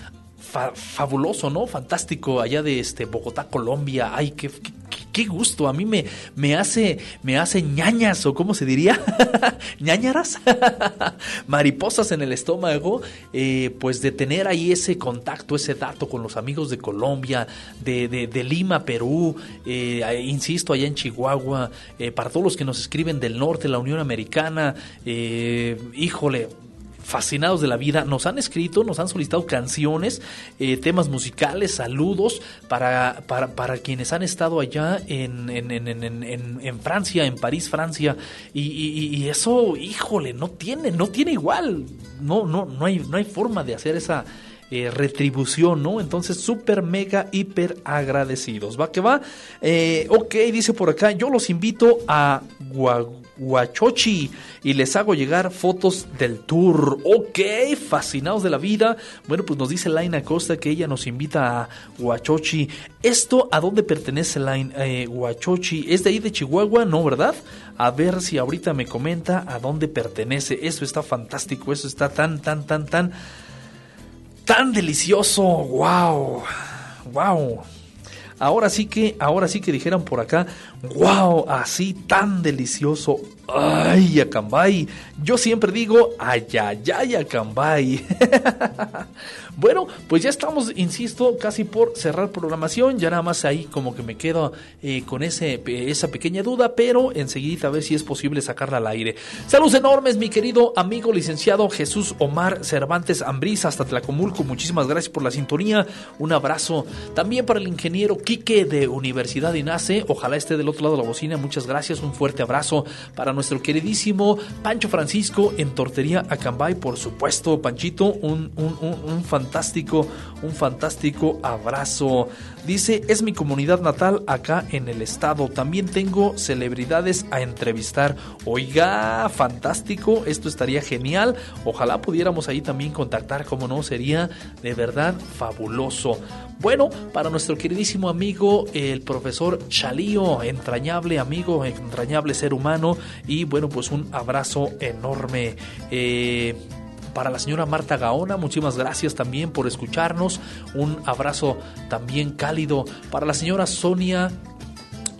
fa- fabuloso, ¿no? Fantástico allá de este Bogotá, Colombia. Ay, qué, qué, gusto. A mí me, me hace me hace ñañas o cómo se diría, ñañaras, mariposas en el estómago, eh, pues de tener ahí ese contacto, ese dato con los amigos de Colombia, de, de, Lima, Perú, eh, insisto, allá en Chihuahua, eh, para todos los que nos escriben del norte, la Unión Americana, híjole, fascinados de la vida, nos han escrito, nos han solicitado canciones, eh, temas musicales, saludos para, para, para quienes han estado allá en, en, en, en, Francia, en París, Francia, y, eso, híjole, no tiene, no tiene igual, no, no, no hay, no hay forma de hacer esa eh, retribución, ¿no? Entonces, súper, mega, hiper agradecidos. Va que va. Eh, ok, dice por acá, yo los invito a Gua- Huachochi y les hago llegar fotos del tour. Ok, fascinados de la vida. Bueno, pues nos dice Laina Costa que ella nos invita a Huachochi. ¿Esto a dónde pertenece Lain, eh? ¿Es de ahí de Chihuahua? No, ¿verdad? A ver si ahorita me comenta a dónde pertenece. Eso está fantástico, eso está tan, tan, tan, tan tan delicioso. Wow. Wow. Ahora sí que, ahora sí que dijeran por acá, wow, así tan delicioso. Ay, Acambay. Yo siempre digo, ay, ay, ay, Acambay. bueno, pues ya estamos, insisto, casi por cerrar programación. Ya nada más ahí como que me quedo eh, con ese, esa pequeña duda, pero enseguida a ver si es posible sacarla al aire. Saludos enormes, mi querido amigo licenciado Jesús Omar Cervantes Ambrís, hasta Tlacomulco. Muchísimas gracias por la sintonía. Un abrazo también para el ingeniero Quique de Universidad INACE. Ojalá esté del otro lado la bocina. Muchas gracias. Un fuerte abrazo para nuestro queridísimo Pancho Francisco en Tortería Acambay. Por supuesto, Panchito, un, un- un- un fantástico, un fantástico abrazo. Dice, es mi comunidad natal acá en el estado. También tengo celebridades a entrevistar. Oiga, fantástico. Esto estaría genial. Ojalá pudiéramos ahí también contactar. Como no, sería de verdad fabuloso. Bueno, para nuestro queridísimo amigo, el profesor Chalío, entrañable amigo, entrañable ser humano. Y bueno, pues un abrazo enorme. Eh, para la señora Marta Gaona, muchísimas gracias también por escucharnos. Un abrazo también cálido. Para la señora Sonia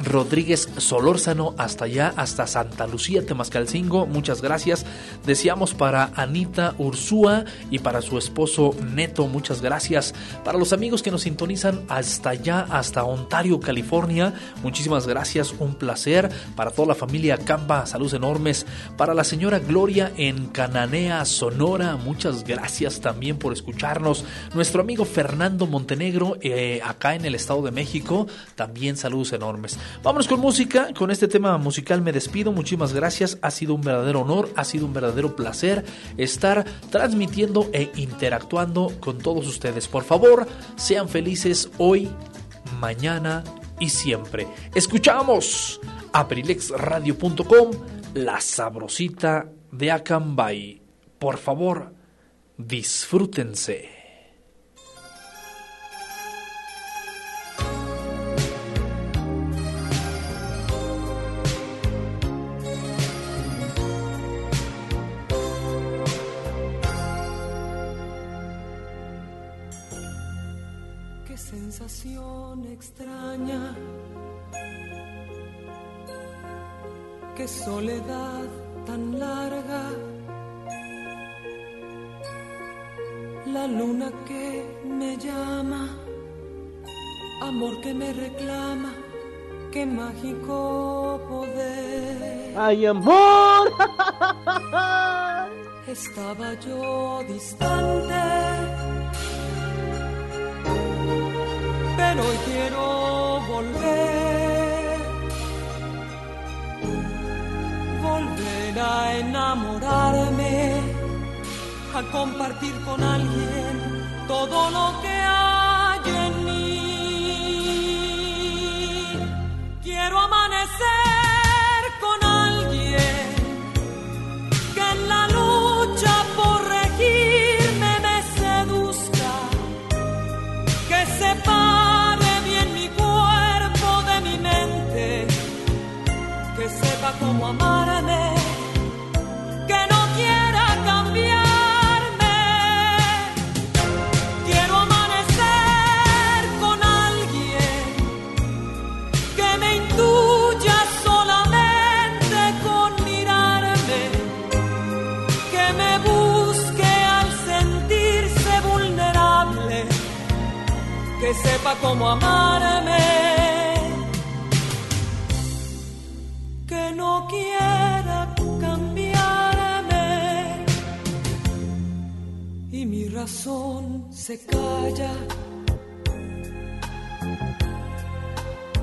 Rodríguez Solórzano hasta allá, hasta Santa Lucía, Temascalcingo. Muchas gracias. Deseamos para Anita Ursúa y para su esposo Neto. Muchas gracias. Para los amigos que nos sintonizan hasta allá, hasta Ontario, California. Muchísimas gracias. Un placer. Para toda la familia Camba, saludos enormes. Para la señora Gloria en Cananea, Sonora. Muchas gracias también por escucharnos. Nuestro amigo Fernando Montenegro, eh, acá en el Estado de México. También saludos enormes. Vámonos con música. Con este tema musical me despido. Muchísimas gracias. Ha sido un verdadero honor, ha sido un verdadero placer estar transmitiendo e interactuando con todos ustedes. Por favor, sean felices hoy, mañana y siempre. Escuchamos aprilexradio.com, la sabrosita de Acambay. Por favor, disfrútense. Sensación extraña, qué soledad tan larga, la luna que me llama, amor que me reclama, qué mágico poder. ¡Ay, amor! Estaba yo distante, pero hoy quiero volver, volver a enamorarme, a compartir con alguien todo lo que hay sepa cómo amarme, que no quiera cambiarme. Y mi razón se calla.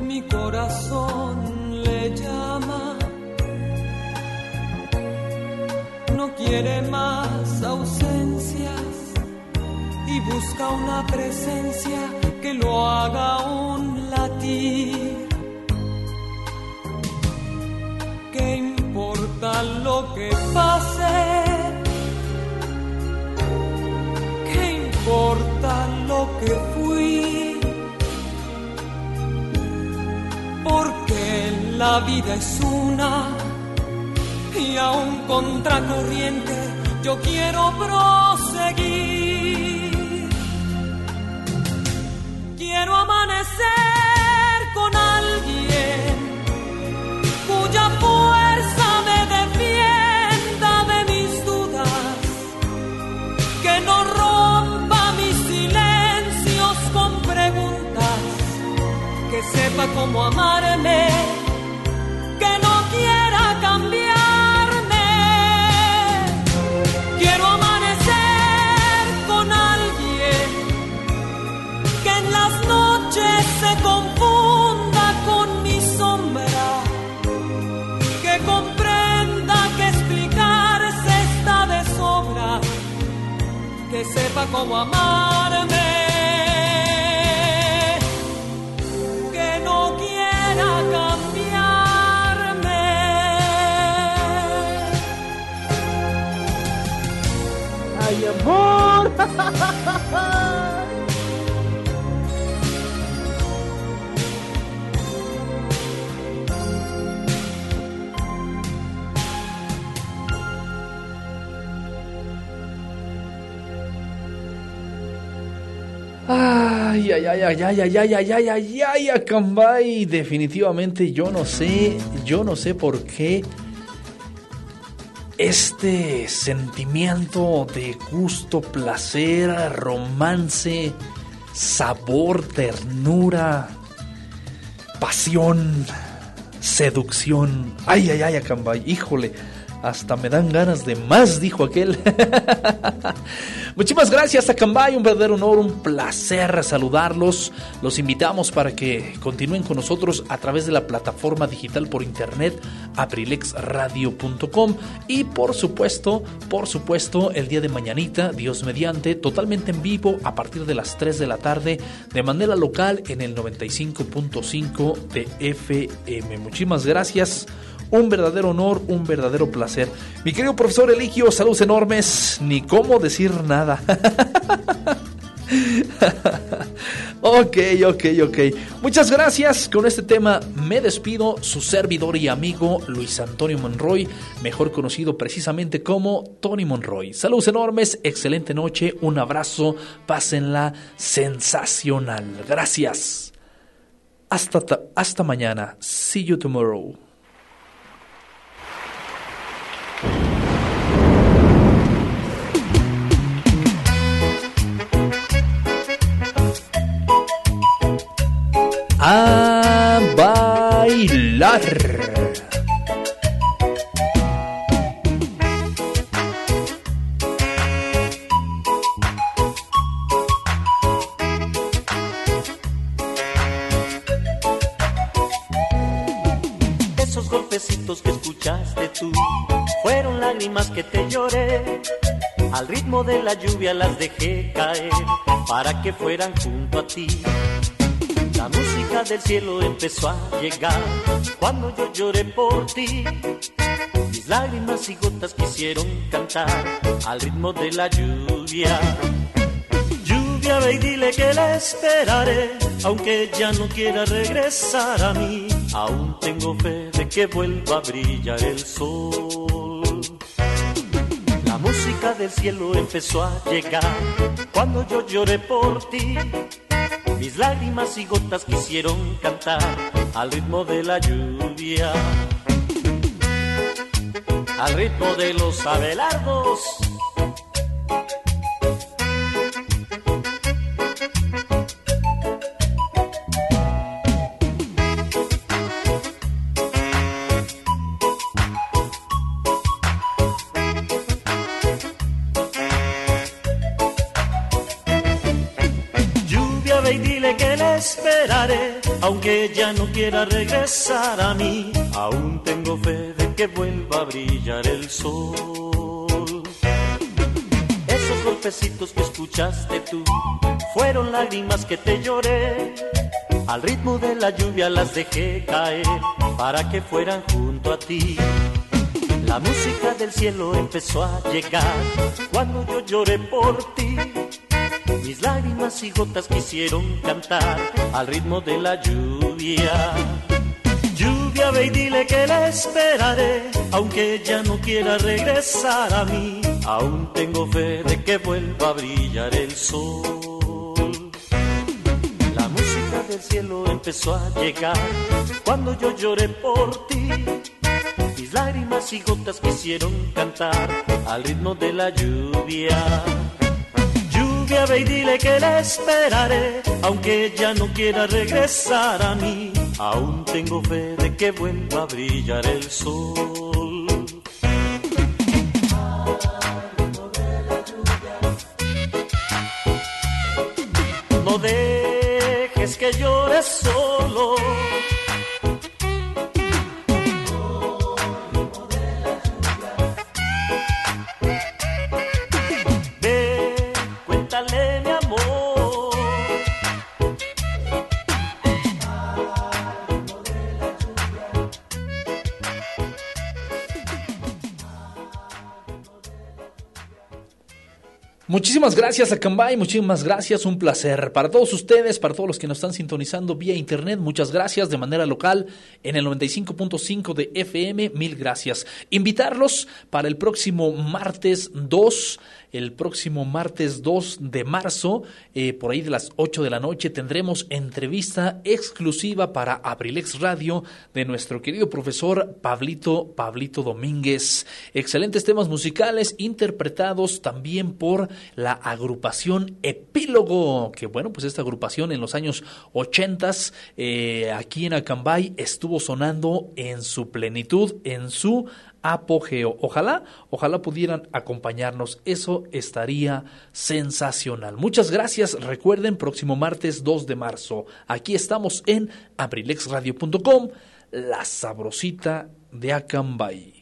Mi corazón le llama. No quiere más ausencias y busca una presencia que lo haga un latir. ¿Qué importa lo que pase? ¿Qué importa lo que fui? Porque la vida es una y aún contracorriente yo quiero proseguir. Quiero amanecer con alguien cuya fuerza me defienda de mis dudas, que no rompa mis silencios con preguntas, que sepa cómo amarme que sepa cómo Ay, ay, ay, ay, ay, ay, ay, ay, ay, ay, ay, Acambay. Definitivamente yo no sé, yo no sé por qué este sentimiento de gusto, placer, romance, sabor, ternura, pasión, seducción. Ay, ay, ay, Acambay, híjole, hasta me dan ganas de más, dijo aquel. Muchísimas gracias, Acambay, un verdadero honor, un placer saludarlos. Los invitamos para que continúen con nosotros a través de la plataforma digital por internet aprilexradio.com y por supuesto, por supuesto, el día de mañanita, Dios mediante, totalmente en vivo a partir de las 3 de la tarde de manera local en el 95.5 de FM. Muchísimas gracias. Un verdadero honor, un verdadero placer. Mi querido profesor Eligio, saludos enormes. Ni cómo decir nada. ok, ok, ok. Muchas gracias. Con este tema me despido. Su servidor y amigo Luis Antonio Monroy, mejor conocido precisamente como Tony Monroy. Saludos enormes, excelente noche, un abrazo, pásenla sensacional. Gracias. Hasta, ta- hasta mañana. See you tomorrow. A bailar. Esos golpecitos que escuchaste tú fueron lágrimas que te lloré. Al ritmo de la lluvia las dejé caer para que fueran junto a ti. Del cielo empezó a llegar cuando yo lloré por ti. Mis lágrimas y gotas quisieron cantar al ritmo de la lluvia. Lluvia, ve y dile que la esperaré, aunque ya no quiera regresar a mí. Aún tengo fe de que vuelva a brillar el sol. La música del cielo empezó a llegar cuando yo lloré por ti. Mis lágrimas y gotas quisieron cantar al ritmo de la lluvia. Al ritmo de los abelardos. Aunque ya no quiera regresar a mí. Aún tengo fe de que vuelva a brillar el sol. Esos golpecitos que escuchaste tú fueron lágrimas que te lloré. Al ritmo de la lluvia las dejé caer para que fueran junto a ti. La música del cielo empezó a llegar cuando yo lloré por ti. Mis lágrimas y gotas quisieron cantar al ritmo de la lluvia. Lluvia, ve y dile que la esperaré, aunque ya no quiera regresar a mí. Aún tengo fe de que vuelva a brillar el sol. La música del cielo empezó a llegar cuando yo lloré por ti. Mis lágrimas y gotas quisieron cantar al ritmo de la lluvia. Lluvia, ve y dile que la esperaré, aunque ya no quiera regresar a mí. Aún tengo fe de que vuelva a brillar el sol. No dejes que llores solo. Muchísimas gracias a Cambay, muchísimas gracias, un placer. Para todos ustedes, para todos los que nos están sintonizando vía internet, muchas gracias de manera local en el 95.5 de FM, mil gracias. Invitarlos para el próximo martes 2, el próximo martes 2 de marzo, eh, por ahí de las 8 de la noche, tendremos entrevista exclusiva para Abrilex Radio de nuestro querido profesor Pablito, Pablito Domínguez. Excelentes temas musicales interpretados también por la agrupación Epílogo, que bueno, pues esta agrupación en los años 80 eh, aquí en Acambay estuvo sonando en su plenitud, en su apogeo. Ojalá, ojalá pudieran acompañarnos. Eso estaría sensacional. Muchas gracias. Recuerden, próximo martes 2 de marzo. Aquí estamos en abrilexradio.com, la sabrosita de Acambay.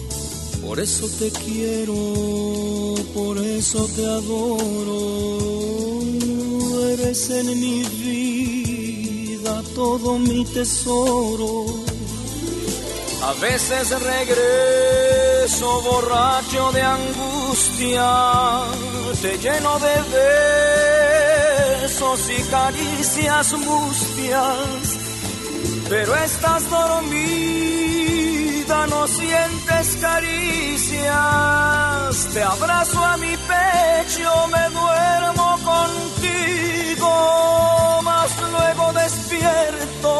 Por eso te quiero, por eso te adoro. Eres en mi vida todo mi tesoro. A veces regreso borracho de angustia, te lleno de besos y caricias mustias, pero estás no sientes caricias, te abrazo a mi pecho, me duermo contigo, mas luego despierto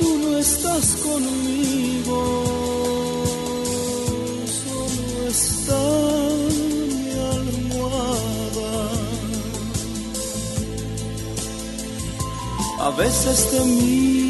tú no estás conmigo, solo está mi almohada. A veces te miro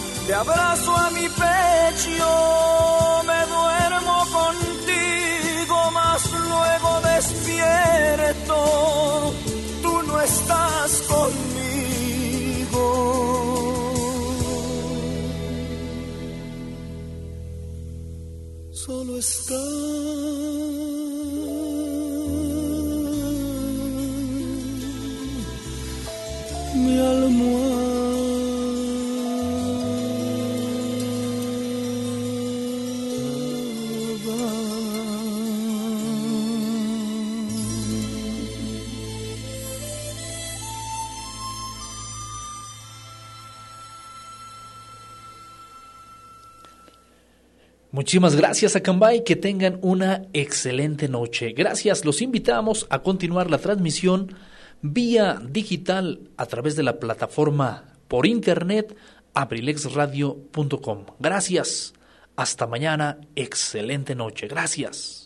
te abrazo a mi pecho, me duermo contigo, mas luego despierto tú no estás conmigo. Solo está mi Muchísimas gracias a Cambay, que tengan una excelente noche. Gracias, los invitamos a continuar la transmisión vía digital a través de la plataforma por internet abrilexradio.com. Gracias, hasta mañana, excelente noche. Gracias.